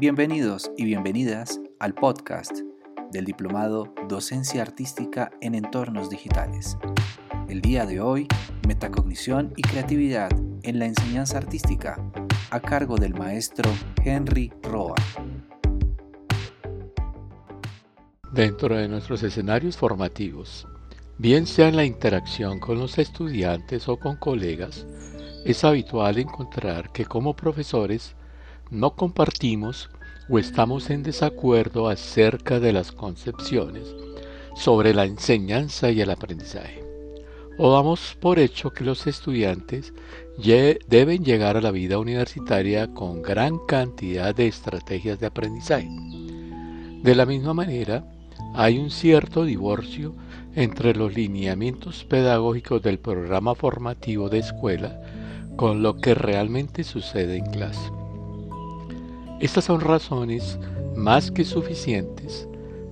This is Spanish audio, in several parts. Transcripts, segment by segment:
Bienvenidos y bienvenidas al podcast del Diplomado Docencia Artística en Entornos Digitales. El día de hoy, Metacognición y Creatividad en la Enseñanza Artística, a cargo del maestro Henry Roa. Dentro de nuestros escenarios formativos, bien sea en la interacción con los estudiantes o con colegas, es habitual encontrar que como profesores no compartimos o estamos en desacuerdo acerca de las concepciones sobre la enseñanza y el aprendizaje. O damos por hecho que los estudiantes deben llegar a la vida universitaria con gran cantidad de estrategias de aprendizaje. De la misma manera, hay un cierto divorcio entre los lineamientos pedagógicos del programa formativo de escuela con lo que realmente sucede en clase. Estas son razones más que suficientes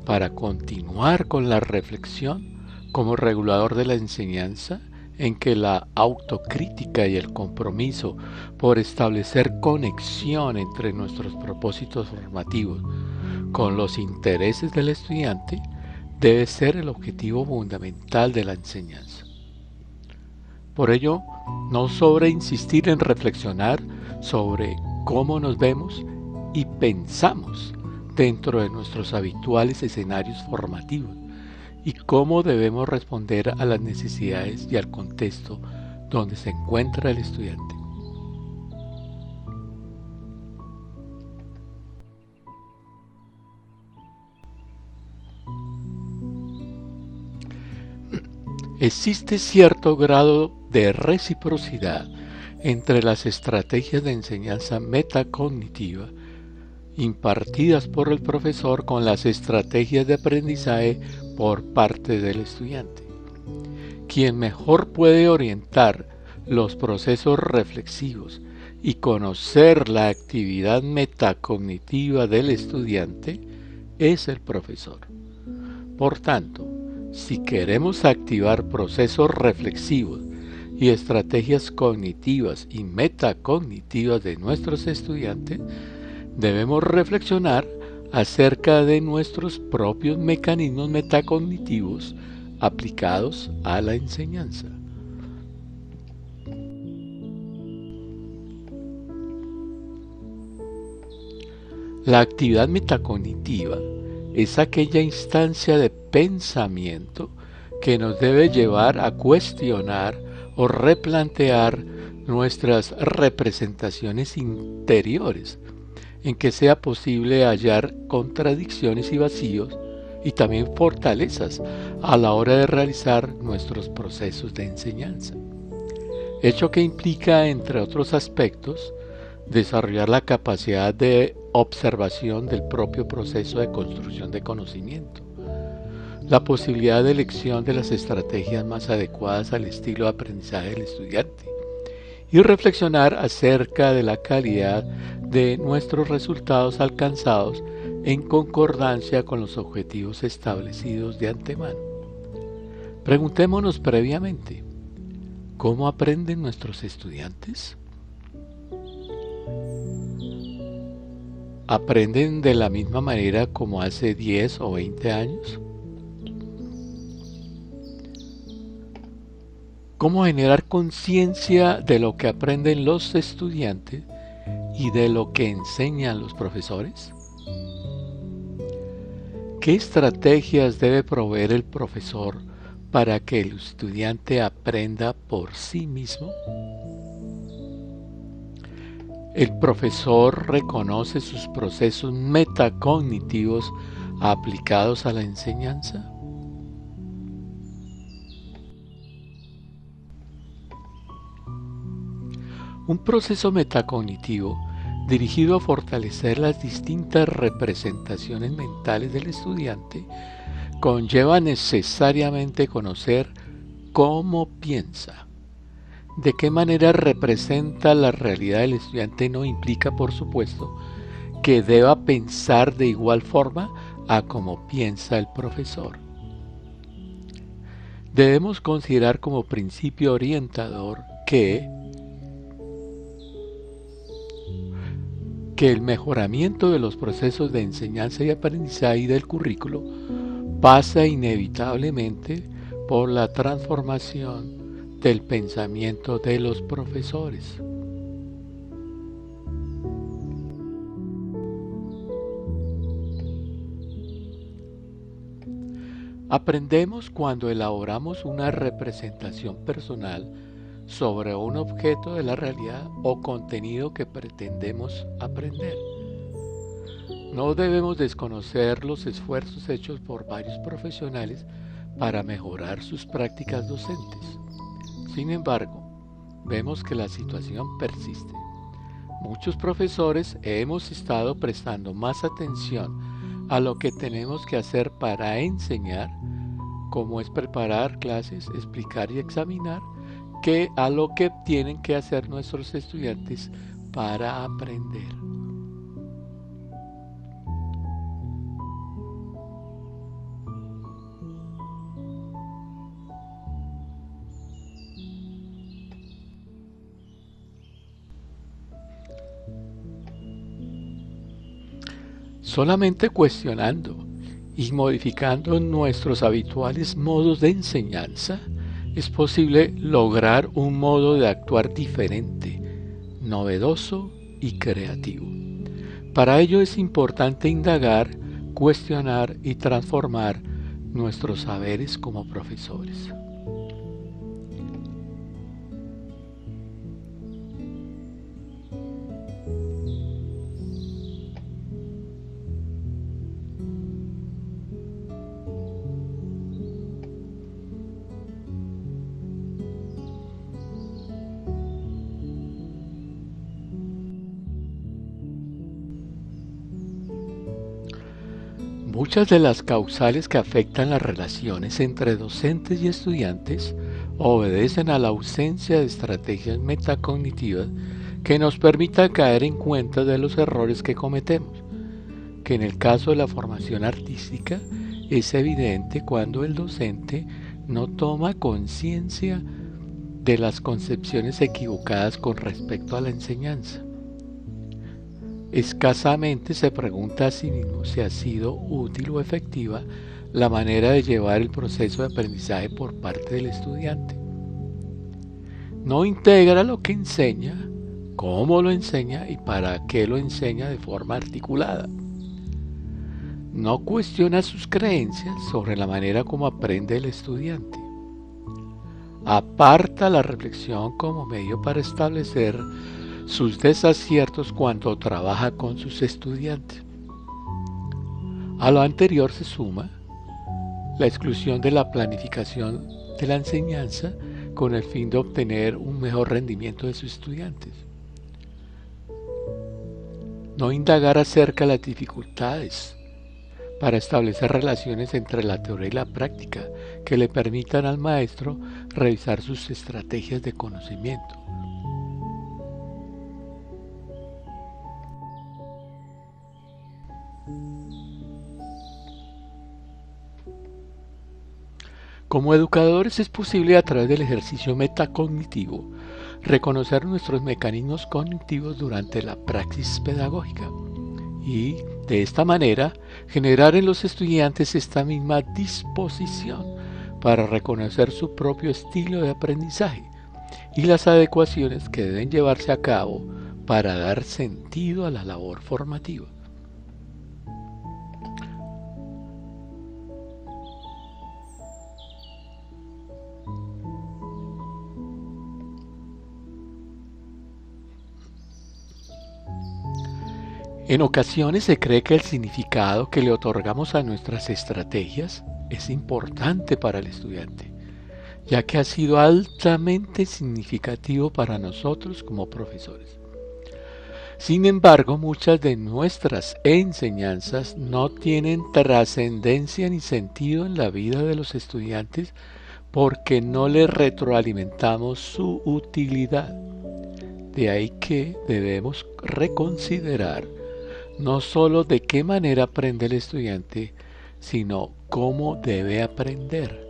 para continuar con la reflexión como regulador de la enseñanza en que la autocrítica y el compromiso por establecer conexión entre nuestros propósitos formativos con los intereses del estudiante debe ser el objetivo fundamental de la enseñanza. Por ello, no sobre insistir en reflexionar sobre cómo nos vemos y pensamos dentro de nuestros habituales escenarios formativos y cómo debemos responder a las necesidades y al contexto donde se encuentra el estudiante. Existe cierto grado de reciprocidad entre las estrategias de enseñanza metacognitiva impartidas por el profesor con las estrategias de aprendizaje por parte del estudiante. Quien mejor puede orientar los procesos reflexivos y conocer la actividad metacognitiva del estudiante es el profesor. Por tanto, si queremos activar procesos reflexivos y estrategias cognitivas y metacognitivas de nuestros estudiantes, debemos reflexionar acerca de nuestros propios mecanismos metacognitivos aplicados a la enseñanza. La actividad metacognitiva es aquella instancia de pensamiento que nos debe llevar a cuestionar o replantear nuestras representaciones interiores en que sea posible hallar contradicciones y vacíos y también fortalezas a la hora de realizar nuestros procesos de enseñanza. Hecho que implica, entre otros aspectos, desarrollar la capacidad de observación del propio proceso de construcción de conocimiento, la posibilidad de elección de las estrategias más adecuadas al estilo de aprendizaje del estudiante y reflexionar acerca de la calidad de nuestros resultados alcanzados en concordancia con los objetivos establecidos de antemano. Preguntémonos previamente, ¿cómo aprenden nuestros estudiantes? ¿Aprenden de la misma manera como hace 10 o 20 años? ¿Cómo generar conciencia de lo que aprenden los estudiantes y de lo que enseñan los profesores? ¿Qué estrategias debe proveer el profesor para que el estudiante aprenda por sí mismo? ¿El profesor reconoce sus procesos metacognitivos aplicados a la enseñanza? Un proceso metacognitivo dirigido a fortalecer las distintas representaciones mentales del estudiante, conlleva necesariamente conocer cómo piensa. De qué manera representa la realidad del estudiante no implica, por supuesto, que deba pensar de igual forma a como piensa el profesor. Debemos considerar como principio orientador que que el mejoramiento de los procesos de enseñanza y aprendizaje del currículo pasa inevitablemente por la transformación del pensamiento de los profesores. Aprendemos cuando elaboramos una representación personal sobre un objeto de la realidad o contenido que pretendemos aprender. No debemos desconocer los esfuerzos hechos por varios profesionales para mejorar sus prácticas docentes. Sin embargo, vemos que la situación persiste. Muchos profesores hemos estado prestando más atención a lo que tenemos que hacer para enseñar, como es preparar clases, explicar y examinar, que a lo que tienen que hacer nuestros estudiantes para aprender. Solamente cuestionando y modificando nuestros habituales modos de enseñanza es posible lograr un modo de actuar diferente, novedoso y creativo. Para ello es importante indagar, cuestionar y transformar nuestros saberes como profesores. Muchas de las causales que afectan las relaciones entre docentes y estudiantes obedecen a la ausencia de estrategias metacognitivas que nos permitan caer en cuenta de los errores que cometemos, que en el caso de la formación artística es evidente cuando el docente no toma conciencia de las concepciones equivocadas con respecto a la enseñanza. Escasamente se pregunta a sí mismo si ha sido útil o efectiva la manera de llevar el proceso de aprendizaje por parte del estudiante. No integra lo que enseña, cómo lo enseña y para qué lo enseña de forma articulada. No cuestiona sus creencias sobre la manera como aprende el estudiante. Aparta la reflexión como medio para establecer sus desaciertos cuando trabaja con sus estudiantes. A lo anterior se suma la exclusión de la planificación de la enseñanza con el fin de obtener un mejor rendimiento de sus estudiantes. No indagar acerca de las dificultades para establecer relaciones entre la teoría y la práctica que le permitan al maestro revisar sus estrategias de conocimiento. Como educadores es posible a través del ejercicio metacognitivo reconocer nuestros mecanismos cognitivos durante la praxis pedagógica y de esta manera generar en los estudiantes esta misma disposición para reconocer su propio estilo de aprendizaje y las adecuaciones que deben llevarse a cabo para dar sentido a la labor formativa. En ocasiones se cree que el significado que le otorgamos a nuestras estrategias es importante para el estudiante, ya que ha sido altamente significativo para nosotros como profesores. Sin embargo, muchas de nuestras enseñanzas no tienen trascendencia ni sentido en la vida de los estudiantes porque no les retroalimentamos su utilidad. De ahí que debemos reconsiderar no solo de qué manera aprende el estudiante, sino cómo debe aprender.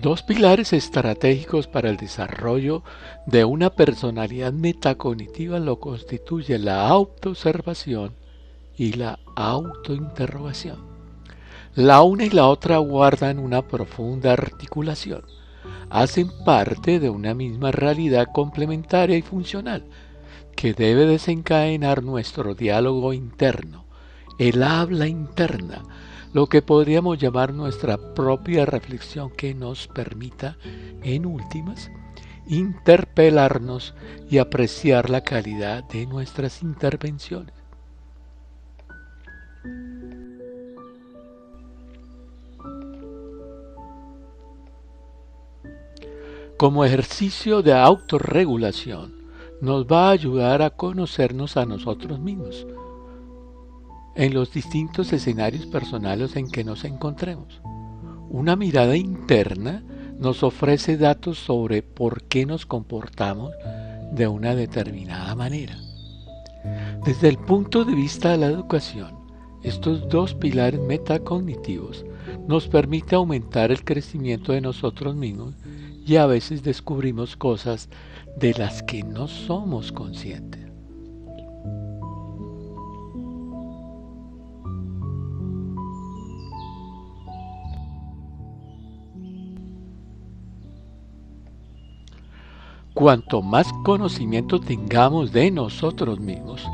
Dos pilares estratégicos para el desarrollo de una personalidad metacognitiva lo constituyen la autoobservación y la autointerrogación. La una y la otra guardan una profunda articulación. Hacen parte de una misma realidad complementaria y funcional que debe desencadenar nuestro diálogo interno, el habla interna, lo que podríamos llamar nuestra propia reflexión que nos permita, en últimas, interpelarnos y apreciar la calidad de nuestras intervenciones. Como ejercicio de autorregulación, nos va a ayudar a conocernos a nosotros mismos en los distintos escenarios personales en que nos encontremos. Una mirada interna nos ofrece datos sobre por qué nos comportamos de una determinada manera. Desde el punto de vista de la educación, estos dos pilares metacognitivos nos permiten aumentar el crecimiento de nosotros mismos y a veces descubrimos cosas de las que no somos conscientes. Cuanto más conocimiento tengamos de nosotros mismos,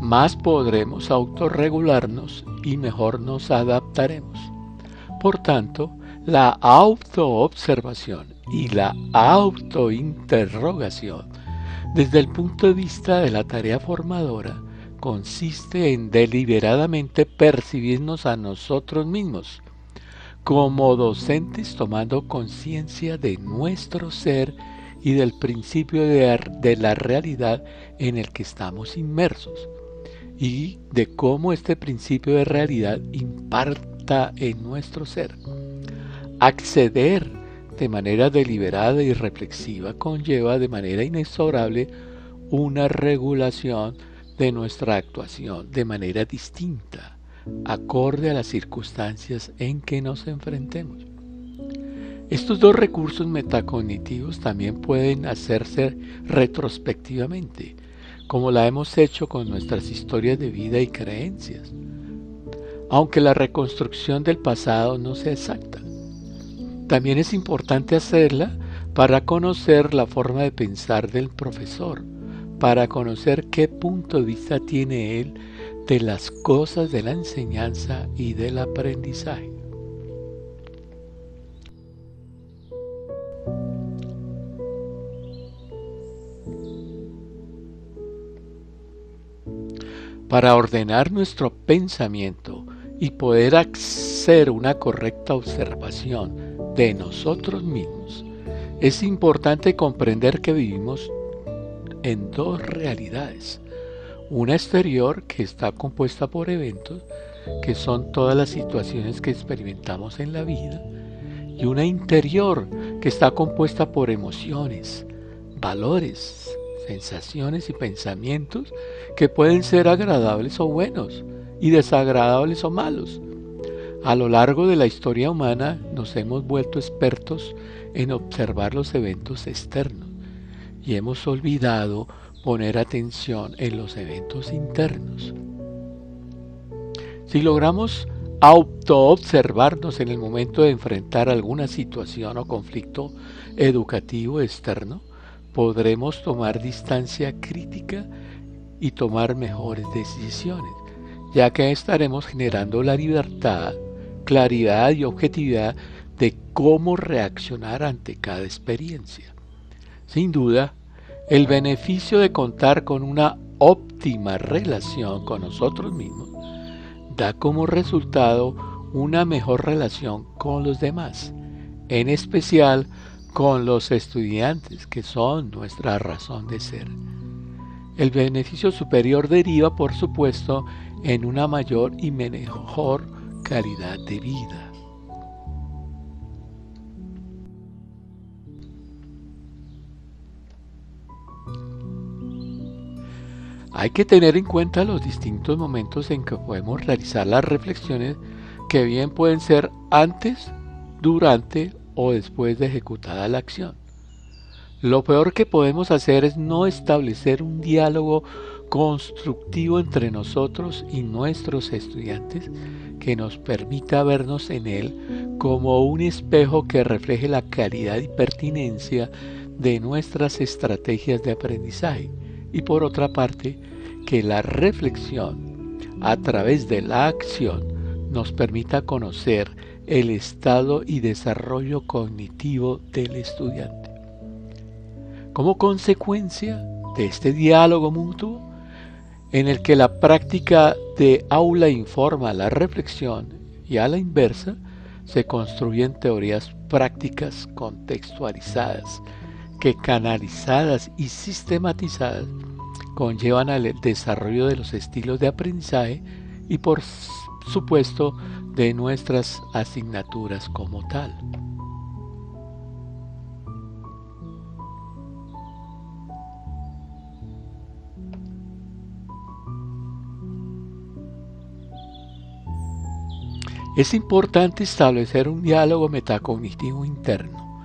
más podremos autorregularnos y mejor nos adaptaremos. Por tanto, la autoobservación y la autointerrogación, desde el punto de vista de la tarea formadora, consiste en deliberadamente percibirnos a nosotros mismos como docentes tomando conciencia de nuestro ser y del principio de, la realidad en el que estamos inmersos y de cómo este principio de realidad imparta en nuestro ser. Acceder de manera deliberada y reflexiva conlleva de manera inexorable una regulación de nuestra actuación de manera distinta, acorde a las circunstancias en que nos enfrentemos. Estos dos recursos metacognitivos también pueden hacerse retrospectivamente, como la hemos hecho con nuestras historias de vida y creencias, aunque la reconstrucción del pasado no sea exacta. También es importante hacerla para conocer la forma de pensar del profesor, para conocer qué punto de vista tiene él de las cosas de la enseñanza y del aprendizaje. para ordenar nuestro pensamiento y poder hacer una correcta observación de nosotros mismos, es importante comprender que vivimos en dos realidades. Una exterior que está compuesta por eventos, que son todas las situaciones que experimentamos en la vida, y una interior que está compuesta por emociones, valores, sensaciones y pensamientos que pueden ser agradables o buenos y desagradables o malos. A lo largo de la historia humana nos hemos vuelto expertos en observar los eventos externos y hemos olvidado poner atención en los eventos internos. Si logramos autoobservarnos en el momento de enfrentar alguna situación o conflicto educativo externo, podremos tomar distancia crítica y tomar mejores decisiones, ya que estaremos generando la libertad, claridad y objetividad de cómo reaccionar ante cada experiencia. Sin duda, el beneficio de contar con una óptima relación con nosotros mismos da como resultado una mejor relación con los demás, en especial con los estudiantes, que son nuestra razón de ser. El beneficio superior deriva, por supuesto, en una mayor y mejor calidad de vida. Hay que tener en cuenta los distintos momentos en que podemos realizar las reflexiones que bien pueden ser antes, durante o después de ejecutada la acción. Lo peor que podemos hacer es no establecer un diálogo constructivo entre nosotros y nuestros estudiantes que nos permita vernos en él como un espejo que refleje la calidad y pertinencia de nuestras estrategias de aprendizaje y por otra parte que la reflexión a través de la acción nos permita conocer el estado y desarrollo cognitivo del estudiante. Como consecuencia de este diálogo mutuo, en el que la práctica de aula informa la reflexión y a la inversa, se construyen teorías prácticas contextualizadas que canalizadas y sistematizadas conllevan al desarrollo de los estilos de aprendizaje y por supuesto de nuestras asignaturas como tal. Es importante establecer un diálogo metacognitivo interno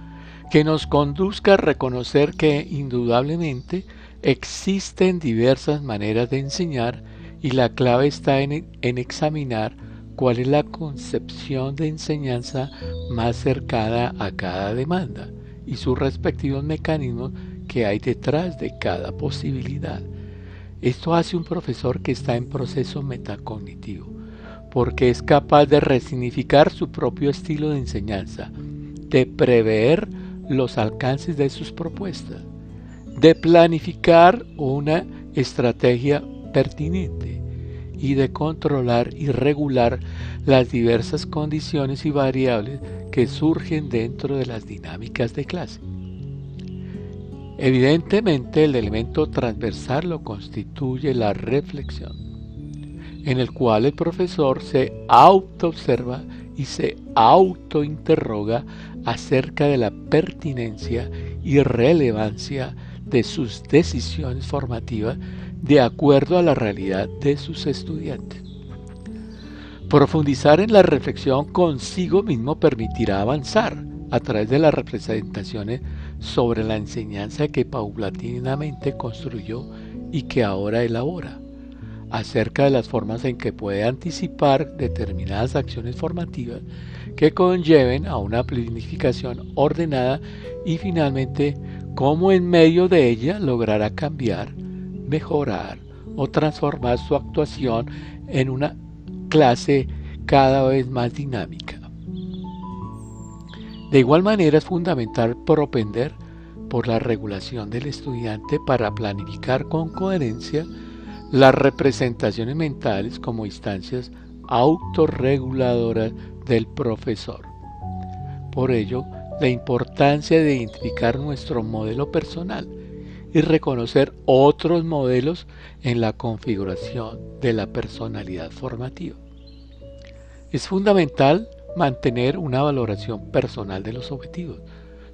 que nos conduzca a reconocer que indudablemente existen diversas maneras de enseñar y la clave está en, examinar cuál es la concepción de enseñanza más cercana a cada demanda y sus respectivos mecanismos que hay detrás de cada posibilidad. Esto hace un profesor que está en proceso metacognitivo porque es capaz de resignificar su propio estilo de enseñanza, de prever los alcances de sus propuestas, de planificar una estrategia pertinente y de controlar y regular las diversas condiciones y variables que surgen dentro de las dinámicas de clase. Evidentemente el elemento transversal lo constituye la reflexión en el cual el profesor se autoobserva y se autointerroga acerca de la pertinencia y relevancia de sus decisiones formativas de acuerdo a la realidad de sus estudiantes. Profundizar en la reflexión consigo mismo permitirá avanzar a través de las representaciones sobre la enseñanza que paulatinamente construyó y que ahora elabora acerca de las formas en que puede anticipar determinadas acciones formativas que conlleven a una planificación ordenada y finalmente cómo en medio de ella logrará cambiar, mejorar o transformar su actuación en una clase cada vez más dinámica. De igual manera es fundamental propender por la regulación del estudiante para planificar con coherencia las representaciones mentales como instancias autorreguladoras del profesor. Por ello, la importancia de identificar nuestro modelo personal y reconocer otros modelos en la configuración de la personalidad formativa. Es fundamental mantener una valoración personal de los objetivos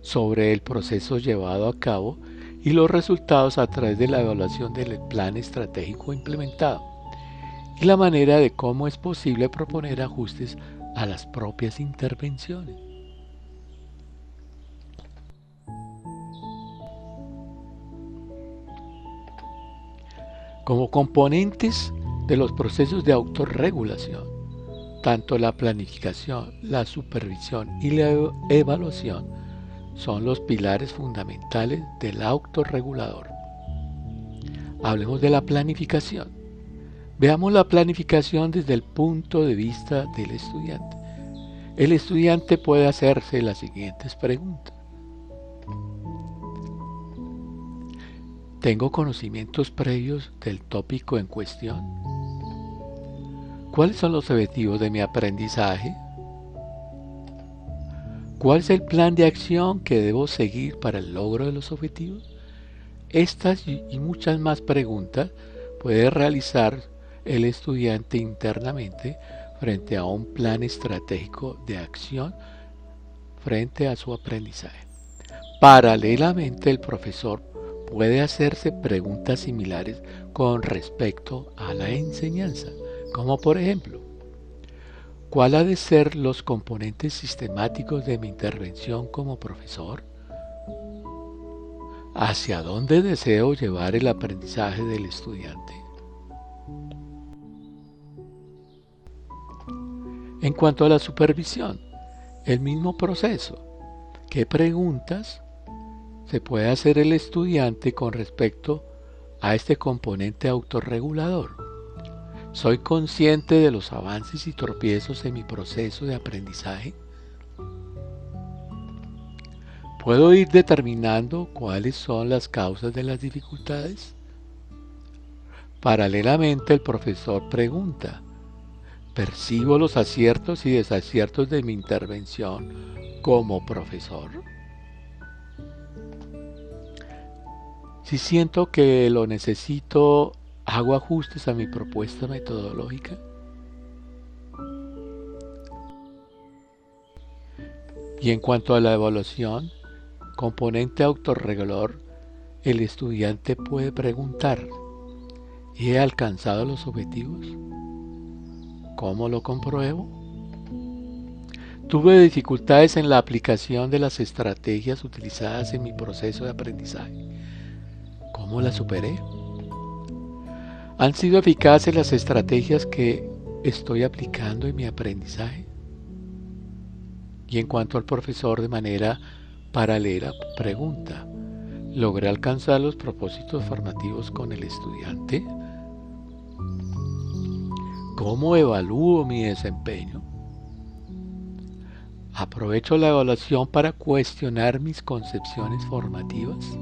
sobre el proceso llevado a cabo y los resultados a través de la evaluación del plan estratégico implementado y la manera de cómo es posible proponer ajustes a las propias intervenciones. Como componentes de los procesos de autorregulación, tanto la planificación, la supervisión y la evaluación son los pilares fundamentales del autorregulador. Hablemos de la planificación. Veamos la planificación desde el punto de vista del estudiante. El estudiante puede hacerse las siguientes preguntas. ¿Tengo conocimientos previos del tópico en cuestión? ¿Cuáles son los objetivos de mi aprendizaje? ¿Cuál es el plan de acción que debo seguir para el logro de los objetivos? Estas y muchas más preguntas puede realizar el estudiante internamente frente a un plan estratégico de acción frente a su aprendizaje. Paralelamente, el profesor puede hacerse preguntas similares con respecto a la enseñanza, como por ejemplo, ¿Cuál ha de ser los componentes sistemáticos de mi intervención como profesor? ¿Hacia dónde deseo llevar el aprendizaje del estudiante? En cuanto a la supervisión, el mismo proceso. ¿Qué preguntas se puede hacer el estudiante con respecto a este componente autorregulador? ¿Soy consciente de los avances y tropiezos en mi proceso de aprendizaje? ¿Puedo ir determinando cuáles son las causas de las dificultades? Paralelamente el profesor pregunta, ¿percibo los aciertos y desaciertos de mi intervención como profesor? Si siento que lo necesito ¿Hago ajustes a mi propuesta metodológica? Y en cuanto a la evaluación, componente autorregulador, el estudiante puede preguntar, ¿he alcanzado los objetivos? ¿Cómo lo compruebo? Tuve dificultades en la aplicación de las estrategias utilizadas en mi proceso de aprendizaje. ¿Cómo las superé? ¿Han sido eficaces las estrategias que estoy aplicando en mi aprendizaje? Y en cuanto al profesor de manera paralela, pregunta, ¿logré alcanzar los propósitos formativos con el estudiante? ¿Cómo evalúo mi desempeño? ¿Aprovecho la evaluación para cuestionar mis concepciones formativas?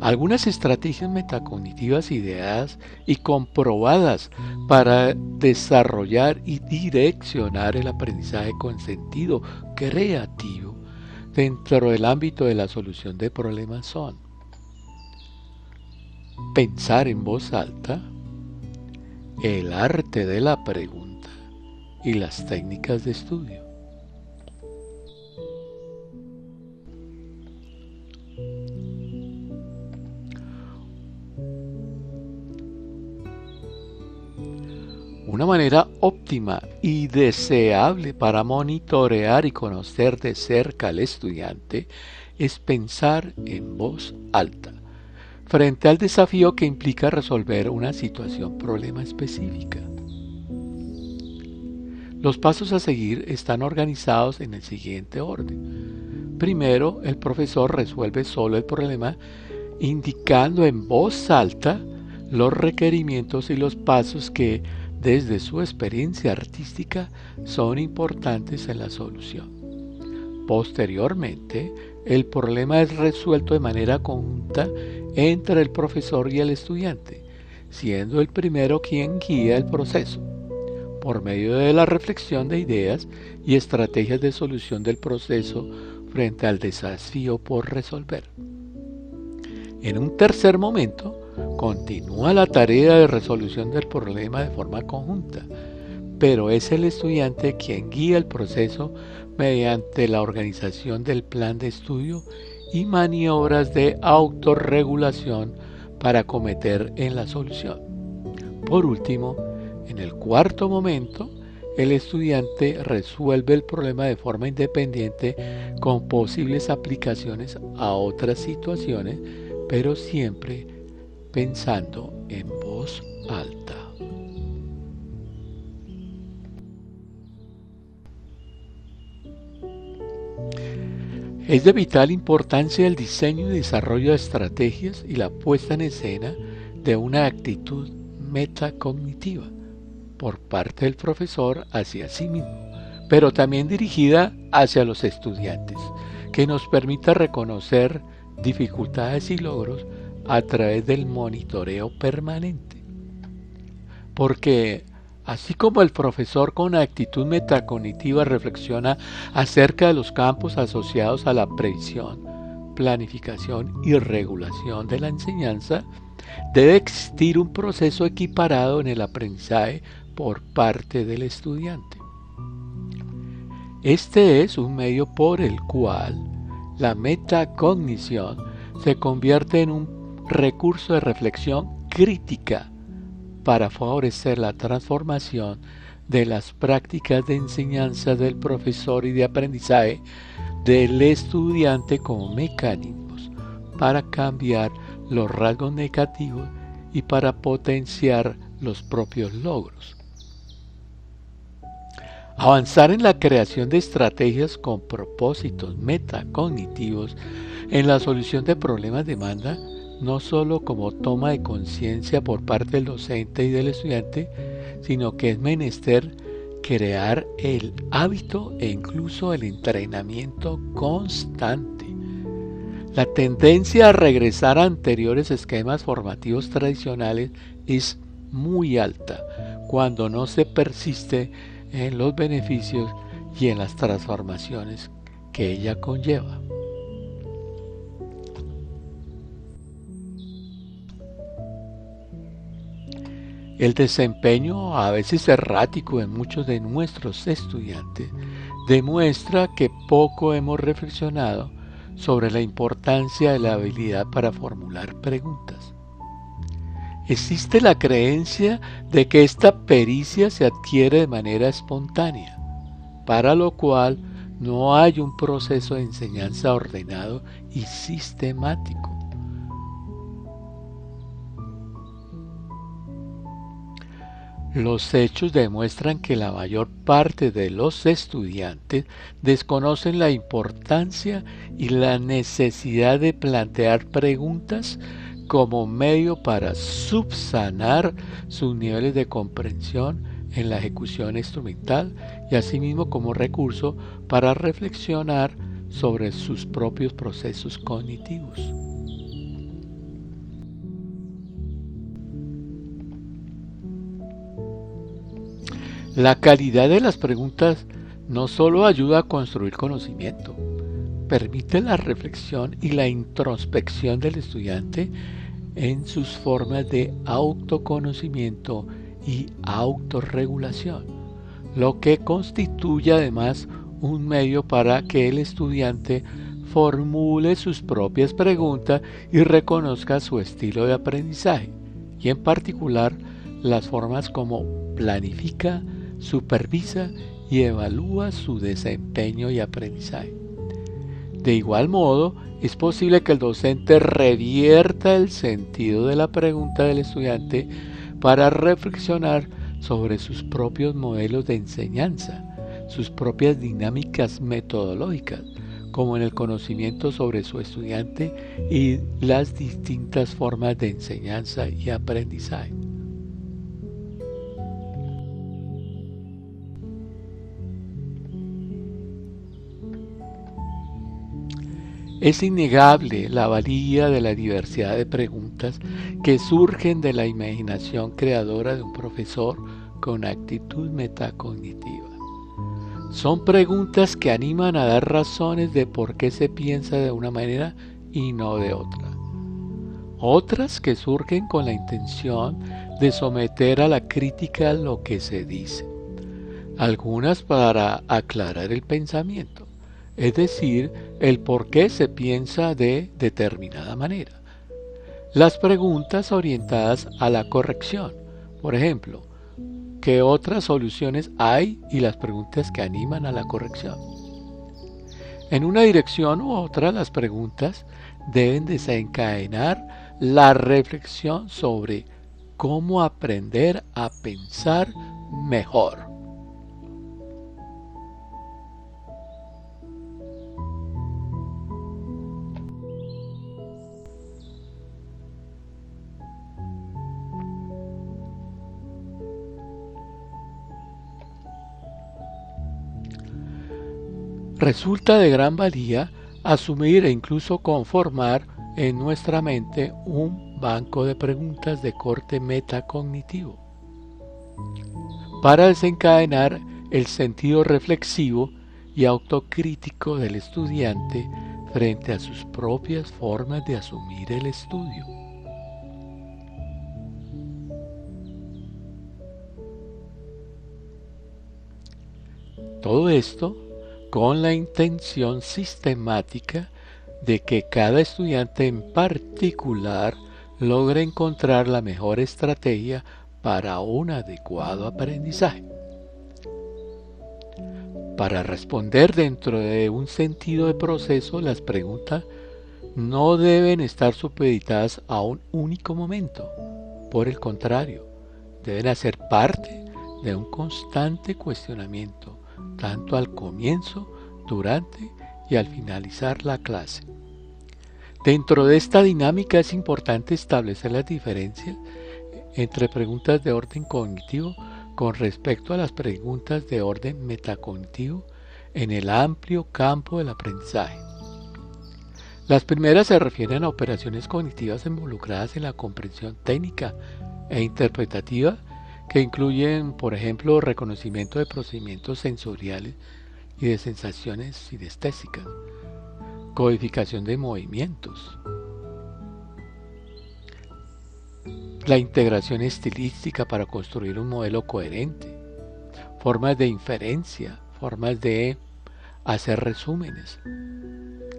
Algunas estrategias metacognitivas ideadas y comprobadas para desarrollar y direccionar el aprendizaje con sentido creativo dentro del ámbito de la solución de problemas son pensar en voz alta, el arte de la pregunta y las técnicas de estudio. Una manera óptima y deseable para monitorear y conocer de cerca al estudiante es pensar en voz alta, frente al desafío que implica resolver una situación problema específica. Los pasos a seguir están organizados en el siguiente orden. Primero, el profesor resuelve solo el problema indicando en voz alta los requerimientos y los pasos que desde su experiencia artística son importantes en la solución. Posteriormente, el problema es resuelto de manera conjunta entre el profesor y el estudiante, siendo el primero quien guía el proceso, por medio de la reflexión de ideas y estrategias de solución del proceso frente al desafío por resolver. En un tercer momento, Continúa la tarea de resolución del problema de forma conjunta, pero es el estudiante quien guía el proceso mediante la organización del plan de estudio y maniobras de autorregulación para cometer en la solución. Por último, en el cuarto momento, el estudiante resuelve el problema de forma independiente con posibles aplicaciones a otras situaciones, pero siempre pensando en voz alta. Es de vital importancia el diseño y desarrollo de estrategias y la puesta en escena de una actitud metacognitiva por parte del profesor hacia sí mismo, pero también dirigida hacia los estudiantes, que nos permita reconocer dificultades y logros a través del monitoreo permanente. Porque así como el profesor con actitud metacognitiva reflexiona acerca de los campos asociados a la previsión, planificación y regulación de la enseñanza, debe existir un proceso equiparado en el aprendizaje por parte del estudiante. Este es un medio por el cual la metacognición se convierte en un recurso de reflexión crítica para favorecer la transformación de las prácticas de enseñanza del profesor y de aprendizaje del estudiante como mecanismos para cambiar los rasgos negativos y para potenciar los propios logros. Avanzar en la creación de estrategias con propósitos metacognitivos en la solución de problemas demanda no solo como toma de conciencia por parte del docente y del estudiante, sino que es menester crear el hábito e incluso el entrenamiento constante. La tendencia a regresar a anteriores esquemas formativos tradicionales es muy alta cuando no se persiste en los beneficios y en las transformaciones que ella conlleva. El desempeño, a veces errático en muchos de nuestros estudiantes, demuestra que poco hemos reflexionado sobre la importancia de la habilidad para formular preguntas. Existe la creencia de que esta pericia se adquiere de manera espontánea, para lo cual no hay un proceso de enseñanza ordenado y sistemático. Los hechos demuestran que la mayor parte de los estudiantes desconocen la importancia y la necesidad de plantear preguntas como medio para subsanar sus niveles de comprensión en la ejecución instrumental y asimismo como recurso para reflexionar sobre sus propios procesos cognitivos. La calidad de las preguntas no solo ayuda a construir conocimiento, permite la reflexión y la introspección del estudiante en sus formas de autoconocimiento y autorregulación, lo que constituye además un medio para que el estudiante formule sus propias preguntas y reconozca su estilo de aprendizaje, y en particular las formas como planifica, supervisa y evalúa su desempeño y aprendizaje. De igual modo, es posible que el docente revierta el sentido de la pregunta del estudiante para reflexionar sobre sus propios modelos de enseñanza, sus propias dinámicas metodológicas, como en el conocimiento sobre su estudiante y las distintas formas de enseñanza y aprendizaje. Es innegable la valía de la diversidad de preguntas que surgen de la imaginación creadora de un profesor con actitud metacognitiva. Son preguntas que animan a dar razones de por qué se piensa de una manera y no de otra. Otras que surgen con la intención de someter a la crítica lo que se dice. Algunas para aclarar el pensamiento es decir, el por qué se piensa de determinada manera. Las preguntas orientadas a la corrección, por ejemplo, ¿qué otras soluciones hay? Y las preguntas que animan a la corrección. En una dirección u otra, las preguntas deben desencadenar la reflexión sobre cómo aprender a pensar mejor. Resulta de gran valía asumir e incluso conformar en nuestra mente un banco de preguntas de corte metacognitivo para desencadenar el sentido reflexivo y autocrítico del estudiante frente a sus propias formas de asumir el estudio. Todo esto con la intención sistemática de que cada estudiante en particular logra encontrar la mejor estrategia para un adecuado aprendizaje. Para responder dentro de un sentido de proceso, las preguntas no deben estar supeditadas a un único momento. Por el contrario, deben hacer parte de un constante cuestionamiento, tanto al comienzo, durante y al finalizar la clase. Dentro de esta dinámica es importante establecer las diferencias entre preguntas de orden cognitivo con respecto a las preguntas de orden metacognitivo en el amplio campo del aprendizaje. Las primeras se refieren a operaciones cognitivas involucradas en la comprensión técnica e interpretativa que incluyen, por ejemplo, reconocimiento de procedimientos sensoriales y de sensaciones sinestésicas, codificación de movimientos, la integración estilística para construir un modelo coherente, formas de inferencia, formas de hacer resúmenes,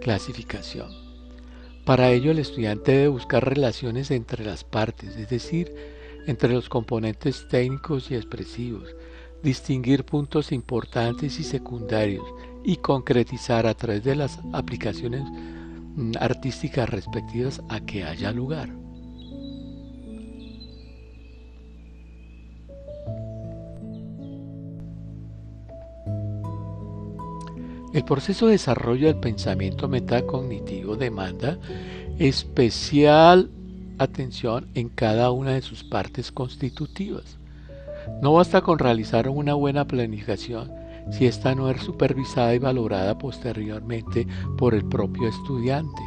clasificación. Para ello el estudiante debe buscar relaciones entre las partes, es decir, entre los componentes técnicos y expresivos, distinguir puntos importantes y secundarios y concretizar a través de las aplicaciones mm, artísticas respectivas a que haya lugar. El proceso de desarrollo del pensamiento metacognitivo demanda especial atención en cada una de sus partes constitutivas. No basta con realizar una buena planificación si ésta no es supervisada y valorada posteriormente por el propio estudiante.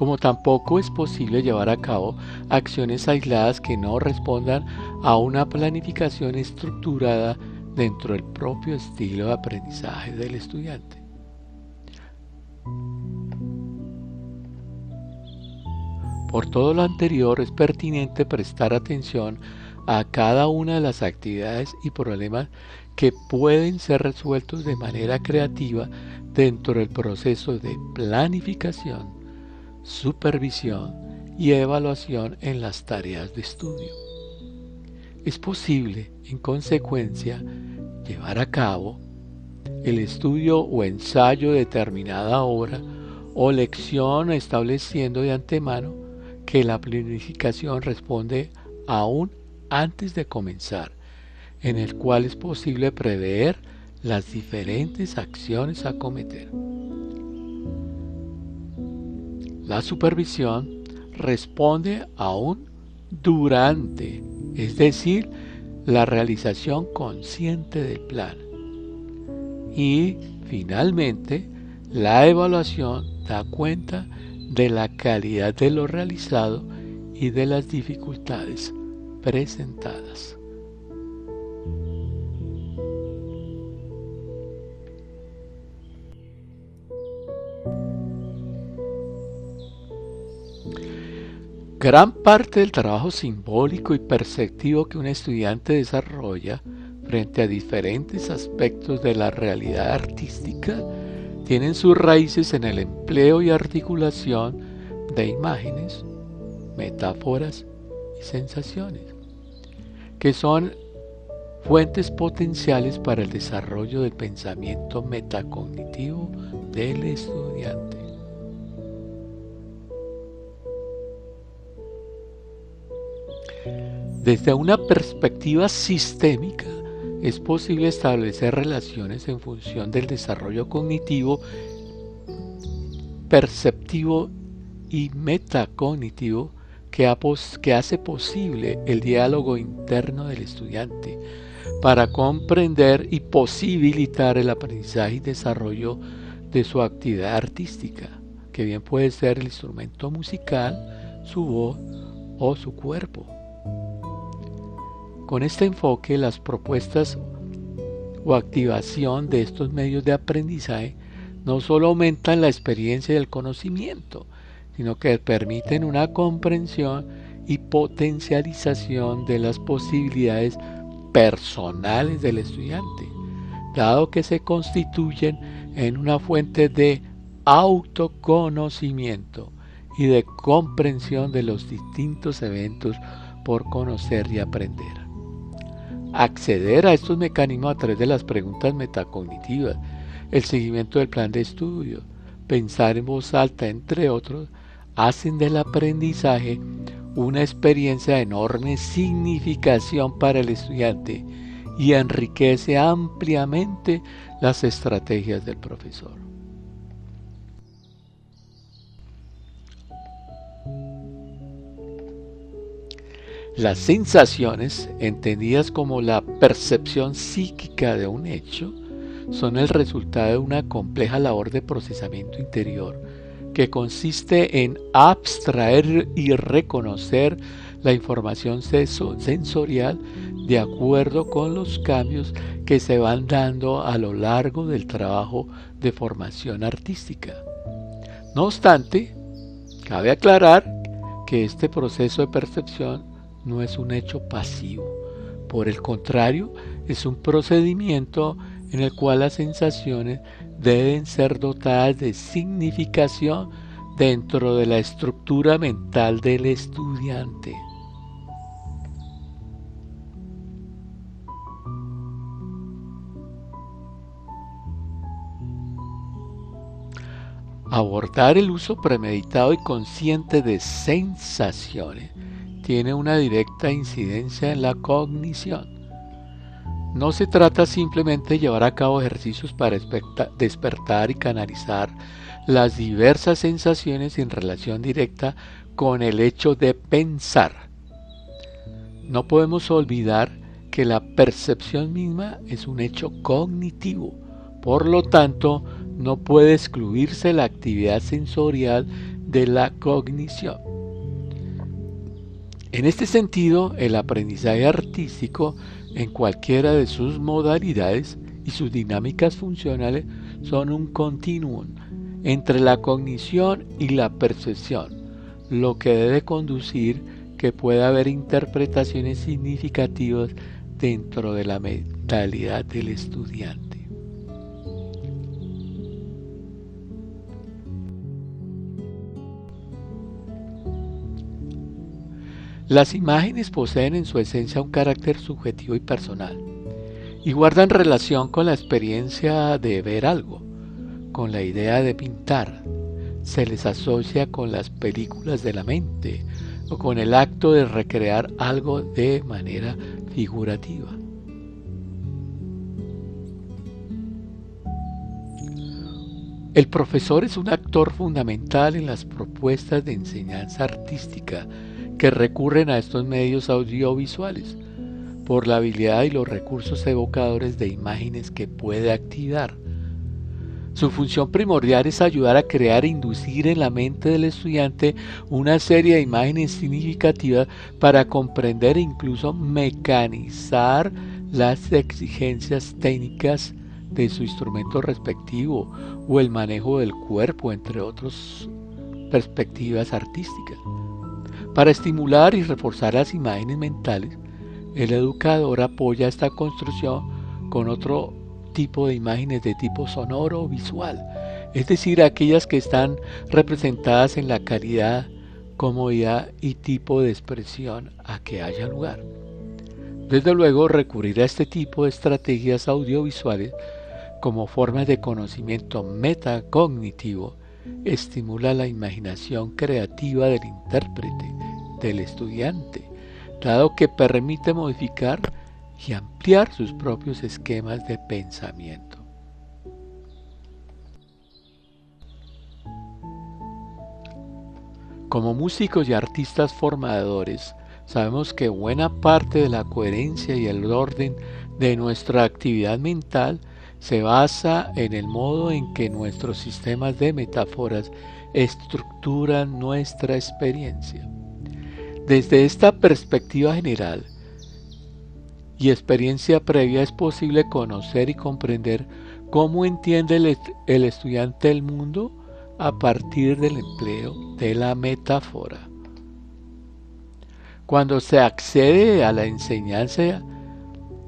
como tampoco es posible llevar a cabo acciones aisladas que no respondan a una planificación estructurada dentro del propio estilo de aprendizaje del estudiante. Por todo lo anterior es pertinente prestar atención a cada una de las actividades y problemas que pueden ser resueltos de manera creativa dentro del proceso de planificación supervisión y evaluación en las tareas de estudio. Es posible, en consecuencia, llevar a cabo el estudio o ensayo de determinada hora o lección estableciendo de antemano que la planificación responde aún antes de comenzar, en el cual es posible prever las diferentes acciones a cometer. La supervisión responde aún durante, es decir, la realización consciente del plan. Y finalmente, la evaluación da cuenta de la calidad de lo realizado y de las dificultades presentadas. Gran parte del trabajo simbólico y perceptivo que un estudiante desarrolla frente a diferentes aspectos de la realidad artística tienen sus raíces en el empleo y articulación de imágenes, metáforas y sensaciones, que son fuentes potenciales para el desarrollo del pensamiento metacognitivo del estudiante. Desde una perspectiva sistémica, es posible establecer relaciones en función del desarrollo cognitivo, perceptivo y metacognitivo que, que hace posible el diálogo interno del estudiante para comprender y posibilitar el aprendizaje y desarrollo de su actividad artística, que bien puede ser el instrumento musical, su voz o su cuerpo. Con este enfoque, las propuestas o activación de estos medios de aprendizaje no solo aumentan la experiencia y el conocimiento, sino que permiten una comprensión y potencialización de las posibilidades personales del estudiante, dado que se constituyen en una fuente de autoconocimiento y de comprensión de los distintos eventos por conocer y aprender. Acceder a estos mecanismos a través de las preguntas metacognitivas, el seguimiento del plan de estudio, pensar en voz alta, entre otros, hacen del aprendizaje una experiencia de enorme significación para el estudiante y enriquece ampliamente las estrategias del profesor. Las sensaciones, entendidas como la percepción psíquica de un hecho, son el resultado de una compleja labor de procesamiento interior que consiste en abstraer y reconocer la información sensorial de acuerdo con los cambios que se van dando a lo largo del trabajo de formación artística. No obstante, cabe aclarar que este proceso de percepción no es un hecho pasivo. Por el contrario, es un procedimiento en el cual las sensaciones deben ser dotadas de significación dentro de la estructura mental del estudiante. Abordar el uso premeditado y consciente de sensaciones tiene una directa incidencia en la cognición. No se trata simplemente de llevar a cabo ejercicios para despertar y canalizar las diversas sensaciones en relación directa con el hecho de pensar. No podemos olvidar que la percepción misma es un hecho cognitivo, por lo tanto no puede excluirse la actividad sensorial de la cognición. En este sentido, el aprendizaje artístico en cualquiera de sus modalidades y sus dinámicas funcionales son un continuum entre la cognición y la percepción, lo que debe conducir que pueda haber interpretaciones significativas dentro de la mentalidad del estudiante. Las imágenes poseen en su esencia un carácter subjetivo y personal y guardan relación con la experiencia de ver algo, con la idea de pintar. Se les asocia con las películas de la mente o con el acto de recrear algo de manera figurativa. El profesor es un actor fundamental en las propuestas de enseñanza artística que recurren a estos medios audiovisuales por la habilidad y los recursos evocadores de imágenes que puede activar. Su función primordial es ayudar a crear e inducir en la mente del estudiante una serie de imágenes significativas para comprender e incluso mecanizar las exigencias técnicas de su instrumento respectivo o el manejo del cuerpo, entre otras perspectivas artísticas. Para estimular y reforzar las imágenes mentales, el educador apoya esta construcción con otro tipo de imágenes de tipo sonoro o visual, es decir, aquellas que están representadas en la calidad, comodidad y tipo de expresión a que haya lugar. Desde luego, recurrir a este tipo de estrategias audiovisuales como formas de conocimiento metacognitivo estimula la imaginación creativa del intérprete, del estudiante, dado que permite modificar y ampliar sus propios esquemas de pensamiento. Como músicos y artistas formadores, sabemos que buena parte de la coherencia y el orden de nuestra actividad mental se basa en el modo en que nuestros sistemas de metáforas estructuran nuestra experiencia. Desde esta perspectiva general y experiencia previa es posible conocer y comprender cómo entiende el, estudiante el mundo a partir del empleo de la metáfora. Cuando se accede a la enseñanza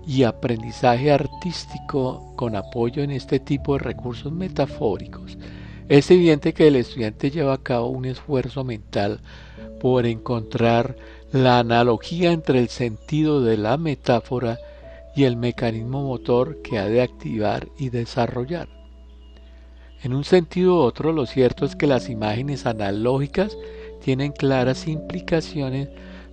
y aprendizaje artístico con apoyo en este tipo de recursos metafóricos, es evidente que el estudiante lleva a cabo un esfuerzo mental por encontrar la analogía entre el sentido de la metáfora y el mecanismo motor que ha de activar y desarrollar. En un sentido u otro, lo cierto es que las imágenes analógicas tienen claras implicaciones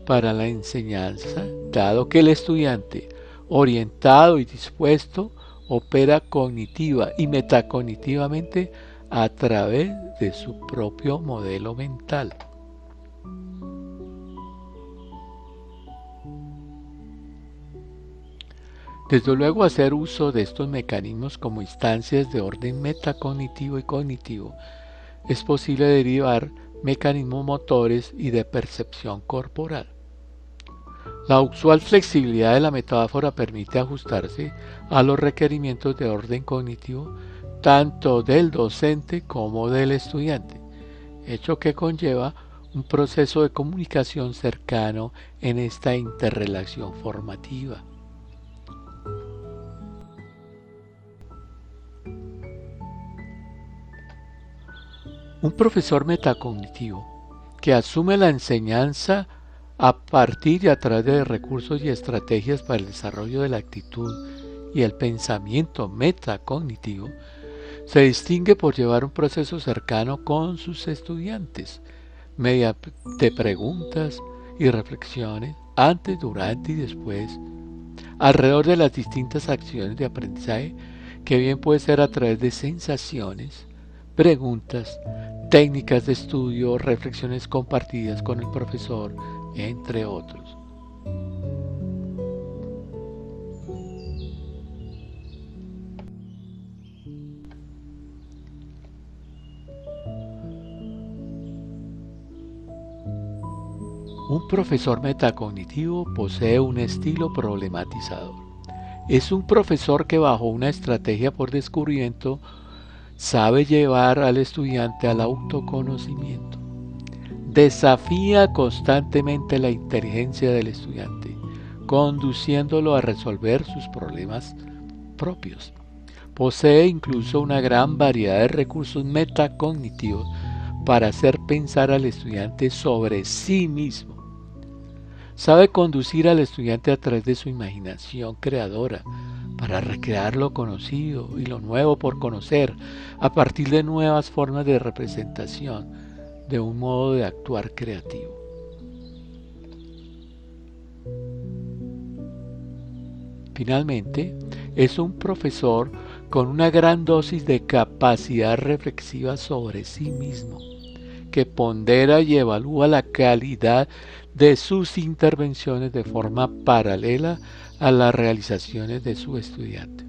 para la enseñanza, dado que el estudiante, orientado y dispuesto, opera cognitiva y metacognitivamente a través de su propio modelo mental. Desde luego hacer uso de estos mecanismos como instancias de orden metacognitivo y cognitivo es posible derivar mecanismos motores y de percepción corporal. La usual flexibilidad de la metáfora permite ajustarse a los requerimientos de orden cognitivo tanto del docente como del estudiante, hecho que conlleva un proceso de comunicación cercano en esta interrelación formativa. Un profesor metacognitivo que asume la enseñanza a partir y a través de recursos y estrategias para el desarrollo de la actitud y el pensamiento metacognitivo, se distingue por llevar un proceso cercano con sus estudiantes, mediante preguntas y reflexiones antes, durante y después, alrededor de las distintas acciones de aprendizaje que bien puede ser a través de sensaciones, preguntas, técnicas de estudio, reflexiones compartidas con el profesor, entre otros. Un profesor metacognitivo posee un estilo problematizador. Es un profesor que bajo una estrategia por descubrimiento sabe llevar al estudiante al autoconocimiento. Desafía constantemente la inteligencia del estudiante, conduciendo a resolver sus problemas propios. Posee incluso una gran variedad de recursos metacognitivos para hacer pensar al estudiante sobre sí mismo. Sabe conducir al estudiante a través de su imaginación creadora, para recrear lo conocido y lo nuevo por conocer a partir de nuevas formas de representación de un modo de actuar creativo. Finalmente, es un profesor con una gran dosis de capacidad reflexiva sobre sí mismo, que pondera y evalúa la calidad de sus intervenciones de forma paralela a las realizaciones de su estudiante.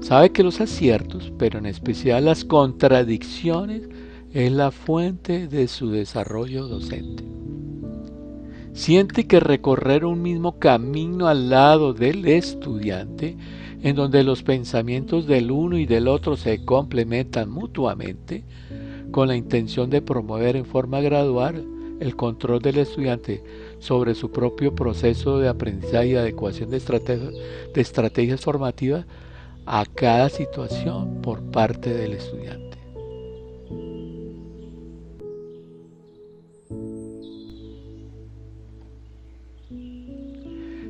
Sabe que los aciertos, pero en especial las contradicciones, es la fuente de su desarrollo docente. Siente que recorrer un mismo camino al lado del estudiante, en donde los pensamientos del uno y del otro se complementan mutuamente, con la intención de promover en forma gradual el control del estudiante sobre su propio proceso de aprendizaje y adecuación de, estrategias formativas a cada situación por parte del estudiante.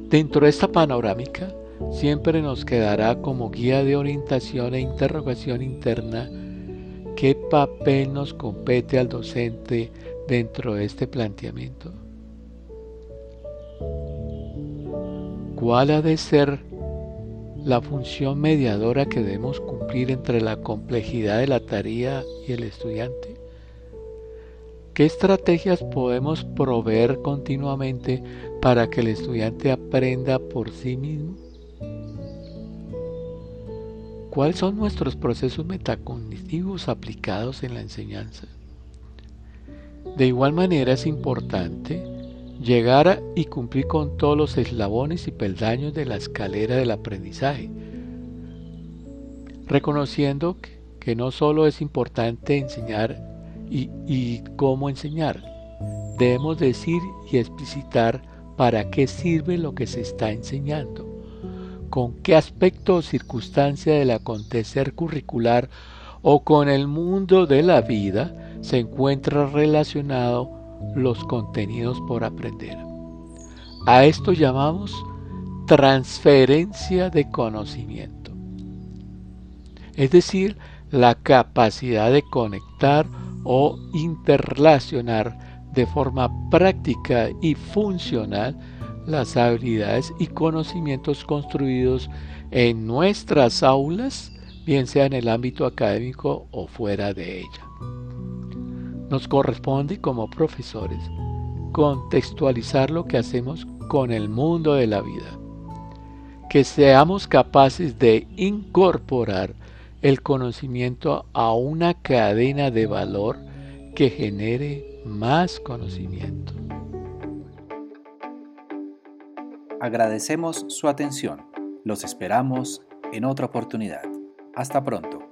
Dentro de esta panorámica, siempre nos quedará como guía de orientación e interrogación interna qué papel nos compete al docente dentro de este planteamiento. ¿Cuál ha de ser la función mediadora que debemos cumplir entre la complejidad de la tarea y el estudiante? ¿Qué estrategias podemos proveer continuamente para que el estudiante aprenda por sí mismo? ¿Cuáles son nuestros procesos metacognitivos aplicados en la enseñanza? De igual manera es importante llegar y cumplir con todos los eslabones y peldaños de la escalera del aprendizaje, reconociendo que no solo es importante enseñar y, y cómo enseñar, debemos decir y explicitar para qué sirve lo que se está enseñando, con qué aspecto o circunstancia del acontecer curricular o con el mundo de la vida se encuentra relacionado los contenidos por aprender. A esto llamamos transferencia de conocimiento. Es decir, la capacidad de conectar o interrelacionar de forma práctica y funcional las habilidades y conocimientos construidos en nuestras aulas, bien sea en el ámbito académico o fuera de ella. Nos corresponde como profesores contextualizar lo que hacemos con el mundo de la vida, que seamos capaces de incorporar el conocimiento a una cadena de valor que genere más conocimiento. Agradecemos su atención. Los esperamos en otra oportunidad. Hasta pronto.